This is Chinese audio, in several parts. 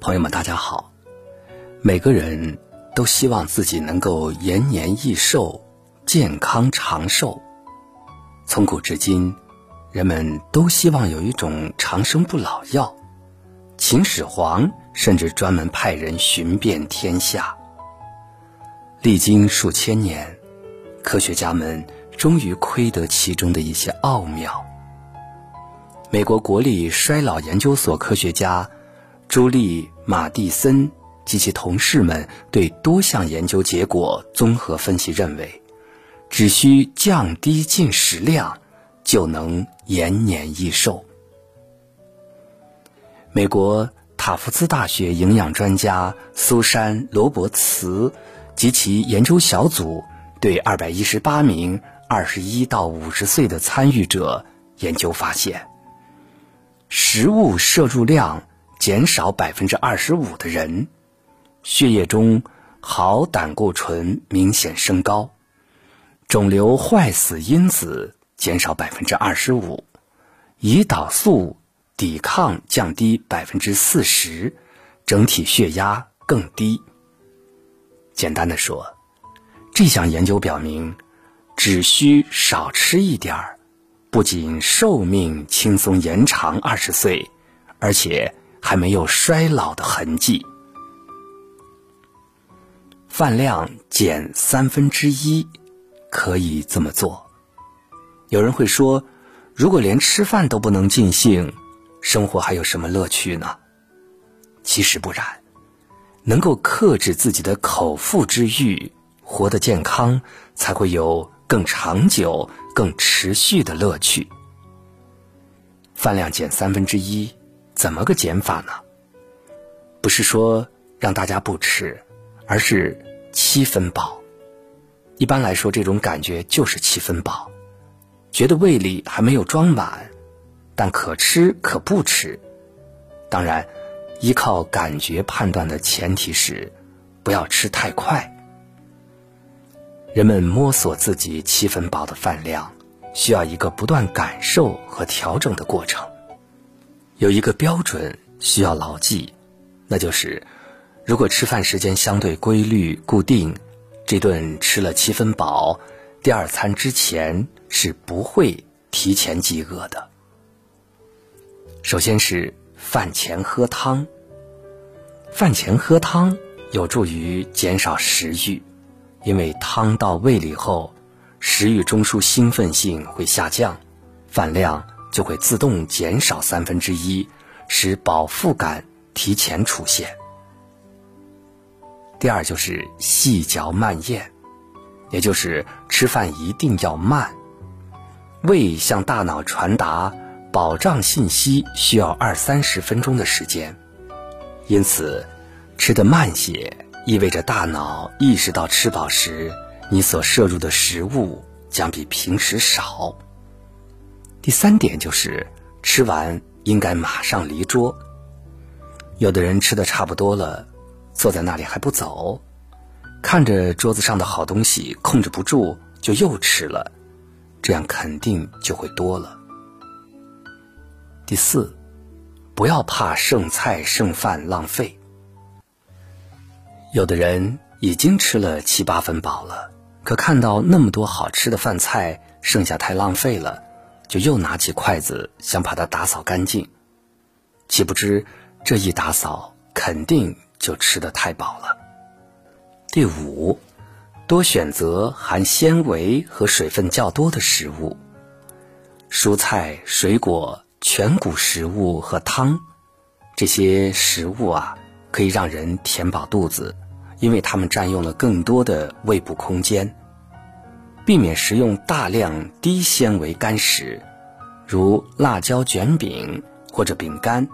朋友们，大家好。每个人都希望自己能够延年益寿、健康长寿。从古至今，人们都希望有一种长生不老药。秦始皇甚至专门派人寻遍天下。历经数千年，科学家们终于窥得其中的一些奥妙。美国国立衰老研究所科学家。朱莉·马蒂森及其同事们对多项研究结果综合分析认为，只需降低进食量，就能延年益寿。美国塔夫茨大学营养专家苏珊·罗伯茨及其研究小组对二百一十八名二十一到五十岁的参与者研究发现，食物摄入量。减少百分之二十五的人，血液中好胆固醇明显升高，肿瘤坏死因子减少百分之二十五，胰岛素抵抗降低百分之四十，整体血压更低。简单的说，这项研究表明，只需少吃一点儿，不仅寿命轻松延长二十岁，而且。还没有衰老的痕迹，饭量减三分之一，可以这么做。有人会说，如果连吃饭都不能尽兴，生活还有什么乐趣呢？其实不然，能够克制自己的口腹之欲，活得健康，才会有更长久、更持续的乐趣。饭量减三分之一。怎么个减法呢？不是说让大家不吃，而是七分饱。一般来说，这种感觉就是七分饱，觉得胃里还没有装满，但可吃可不吃。当然，依靠感觉判断的前提是不要吃太快。人们摸索自己七分饱的饭量，需要一个不断感受和调整的过程。有一个标准需要牢记，那就是，如果吃饭时间相对规律固定，这顿吃了七分饱，第二餐之前是不会提前饥饿的。首先是饭前喝汤，饭前喝汤有助于减少食欲，因为汤到胃里后，食欲中枢兴奋性会下降，饭量。就会自动减少三分之一，使饱腹感提前出现。第二就是细嚼慢咽，也就是吃饭一定要慢。胃向大脑传达饱胀信息需要二三十分钟的时间，因此吃得慢些，意味着大脑意识到吃饱时，你所摄入的食物将比平时少。第三点就是吃完应该马上离桌。有的人吃的差不多了，坐在那里还不走，看着桌子上的好东西，控制不住就又吃了，这样肯定就会多了。第四，不要怕剩菜剩饭浪费。有的人已经吃了七八分饱了，可看到那么多好吃的饭菜，剩下太浪费了。就又拿起筷子想把它打扫干净，岂不知这一打扫肯定就吃得太饱了。第五，多选择含纤维和水分较多的食物，蔬菜、水果、全谷食物和汤，这些食物啊可以让人填饱肚子，因为它们占用了更多的胃部空间。避免食用大量低纤维干食，如辣椒卷饼或者饼干，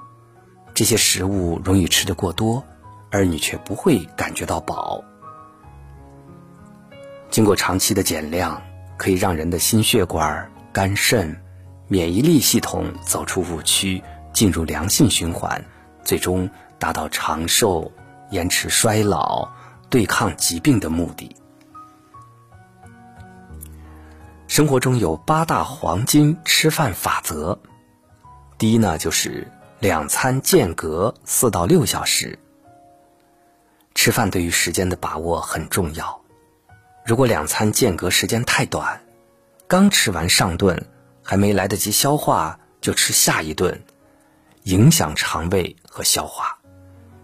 这些食物容易吃得过多，而你却不会感觉到饱。经过长期的减量，可以让人的心血管、肝肾、免疫力系统走出误区，进入良性循环，最终达到长寿、延迟衰老、对抗疾病的目的。生活中有八大黄金吃饭法则。第一呢，就是两餐间隔四到六小时。吃饭对于时间的把握很重要。如果两餐间隔时间太短，刚吃完上顿，还没来得及消化就吃下一顿，影响肠胃和消化。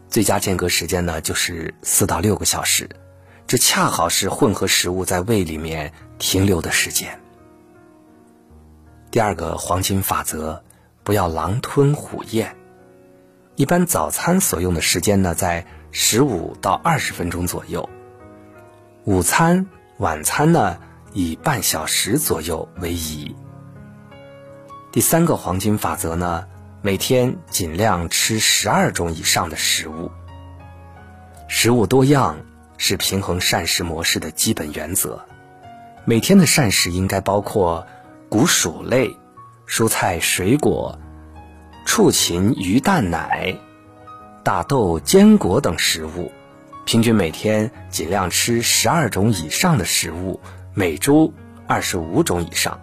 最佳间隔时间呢，就是四到六个小时，这恰好是混合食物在胃里面停留的时间。第二个黄金法则，不要狼吞虎咽。一般早餐所用的时间呢，在十五到二十分钟左右。午餐、晚餐呢，以半小时左右为宜。第三个黄金法则呢，每天尽量吃十二种以上的食物。食物多样是平衡膳食模式的基本原则。每天的膳食应该包括谷薯类、蔬菜、水果、畜禽、鱼、蛋、奶。大豆、坚果等食物，平均每天尽量吃十二种以上的食物，每周二十五种以上。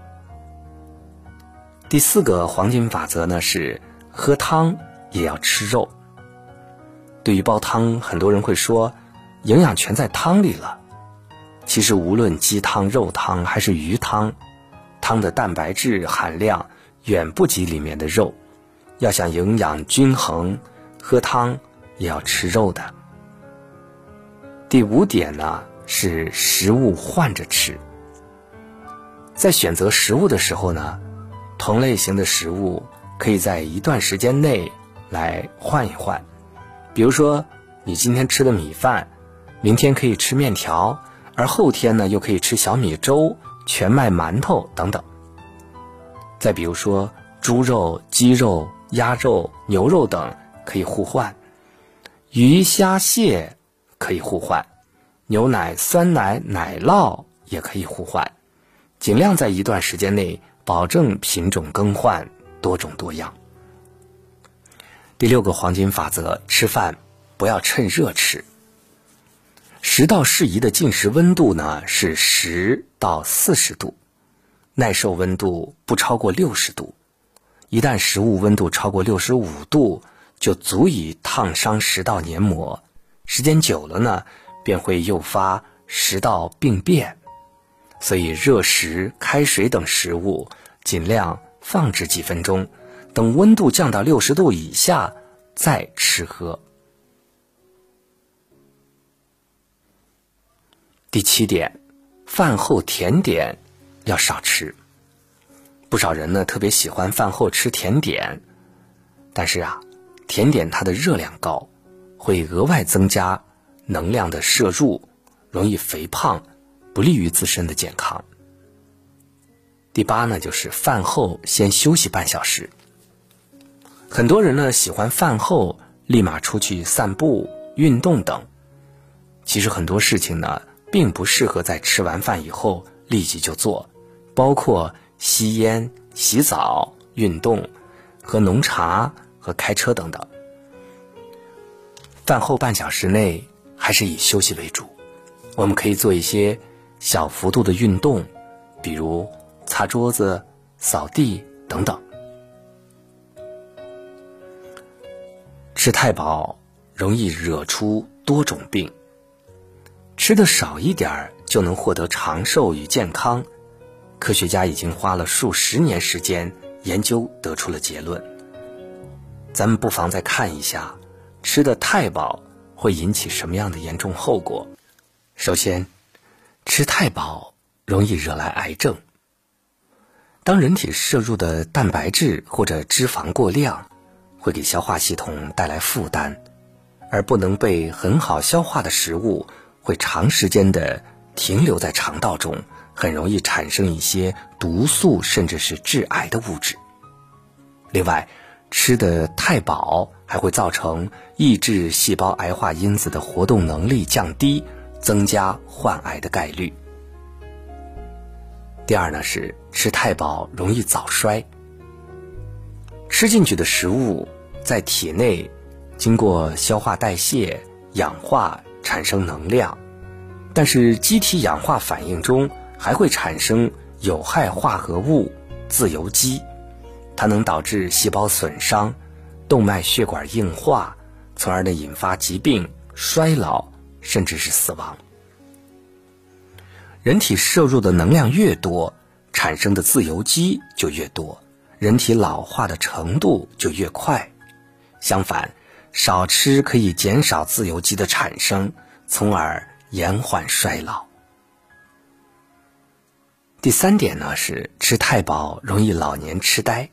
第四个黄金法则呢是喝汤也要吃肉。对于煲汤，很多人会说营养全在汤里了。其实无论鸡汤、肉汤还是鱼汤，汤的蛋白质含量远不及里面的肉。要想营养均衡。喝汤也要吃肉的。第五点呢是食物换着吃。在选择食物的时候呢，同类型的食物可以在一段时间内来换一换。比如说，你今天吃的米饭，明天可以吃面条，而后天呢又可以吃小米粥、全麦馒头等等。再比如说，猪肉、鸡肉、鸭肉、牛肉等。可以互换，鱼虾蟹可以互换，牛奶、酸奶、奶酪也可以互换，尽量在一段时间内保证品种更换，多种多样。第六个黄金法则：吃饭不要趁热吃。食道适宜的进食温度呢是十到四十度，耐受温度不超过六十度。一旦食物温度超过六十五度，就足以烫伤食道黏膜，时间久了呢，便会诱发食道病变。所以，热食、开水等食物尽量放置几分钟，等温度降到六十度以下再吃喝。第七点，饭后甜点要少吃。不少人呢特别喜欢饭后吃甜点，但是啊。甜点它的热量高，会额外增加能量的摄入，容易肥胖，不利于自身的健康。第八呢，就是饭后先休息半小时。很多人呢喜欢饭后立马出去散步、运动等，其实很多事情呢并不适合在吃完饭以后立即就做，包括吸烟、洗澡、运动、喝浓茶。和开车等等，饭后半小时内还是以休息为主。我们可以做一些小幅度的运动，比如擦桌子、扫地等等。吃太饱容易惹出多种病，吃的少一点儿就能获得长寿与健康。科学家已经花了数十年时间研究，得出了结论。咱们不妨再看一下，吃的太饱会引起什么样的严重后果？首先，吃太饱容易惹来癌症。当人体摄入的蛋白质或者脂肪过量，会给消化系统带来负担，而不能被很好消化的食物会长时间的停留在肠道中，很容易产生一些毒素甚至是致癌的物质。另外，吃的太饱，还会造成抑制细胞癌化因子的活动能力降低，增加患癌的概率。第二呢是吃太饱容易早衰。吃进去的食物在体内经过消化代谢、氧化产生能量，但是机体氧化反应中还会产生有害化合物自由基。它能导致细胞损伤，动脉血管硬化，从而呢引发疾病、衰老，甚至是死亡。人体摄入的能量越多，产生的自由基就越多，人体老化的程度就越快。相反，少吃可以减少自由基的产生，从而延缓衰老。第三点呢是吃太饱容易老年痴呆。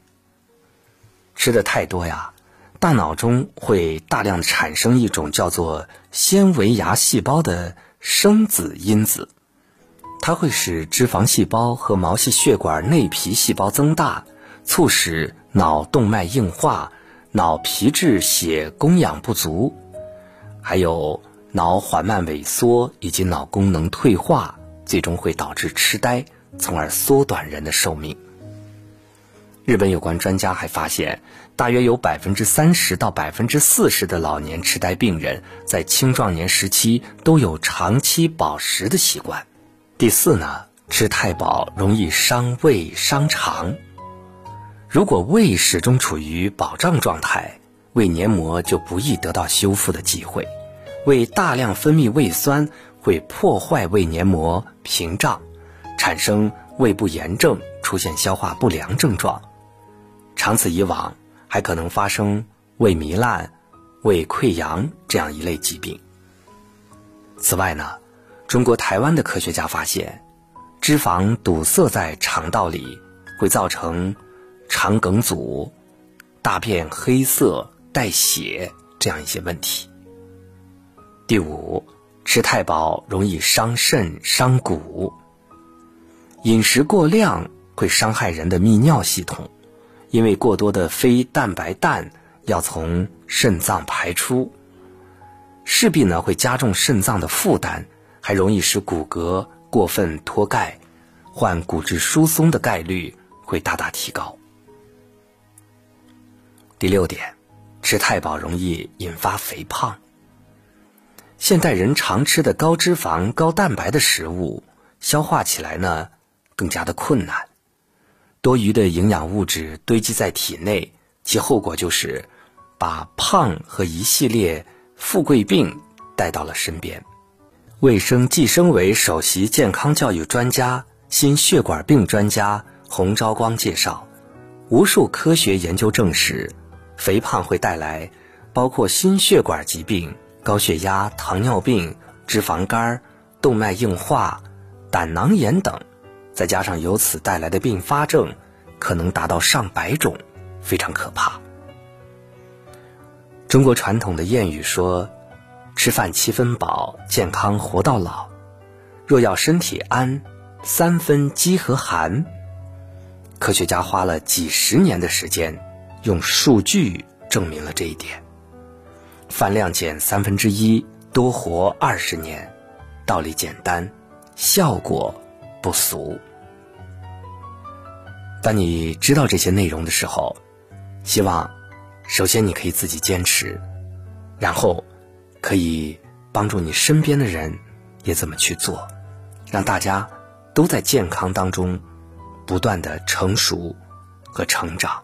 吃的太多呀，大脑中会大量产生一种叫做纤维芽细胞的生子因子，它会使脂肪细胞和毛细血管内皮细胞增大，促使脑动脉硬化、脑皮质血供氧不足，还有脑缓慢萎缩以及脑功能退化，最终会导致痴呆。从而缩短人的寿命。日本有关专家还发现，大约有百分之三十到百分之四十的老年痴呆病人在青壮年时期都有长期饱食的习惯。第四呢，吃太饱容易伤胃伤肠。如果胃始终处于饱胀状态，胃黏膜就不易得到修复的机会，胃大量分泌胃酸会破坏胃黏膜屏障。产生胃部炎症，出现消化不良症状，长此以往，还可能发生胃糜烂、胃溃疡这样一类疾病。此外呢，中国台湾的科学家发现，脂肪堵塞在肠道里，会造成肠梗阻、大便黑色带血这样一些问题。第五，吃太饱容易伤肾伤骨。饮食过量会伤害人的泌尿系统，因为过多的非蛋白氮要从肾脏排出，势必呢会加重肾脏的负担，还容易使骨骼过分脱钙，患骨质疏松的概率会大大提高。第六点，吃太饱容易引发肥胖。现代人常吃的高脂肪、高蛋白的食物，消化起来呢？更加的困难，多余的营养物质堆积在体内，其后果就是把胖和一系列富贵病带到了身边。卫生计生委首席健康教育专家、心血管病专家洪昭光介绍，无数科学研究证实，肥胖会带来包括心血管疾病、高血压、糖尿病、脂肪肝、动脉硬化、胆囊炎等。再加上由此带来的并发症，可能达到上百种，非常可怕。中国传统的谚语说：“吃饭七分饱，健康活到老。”若要身体安，三分饥和寒。科学家花了几十年的时间，用数据证明了这一点。饭量减三分之一，多活二十年。道理简单，效果。不俗。当你知道这些内容的时候，希望首先你可以自己坚持，然后可以帮助你身边的人也怎么去做，让大家都在健康当中不断的成熟和成长。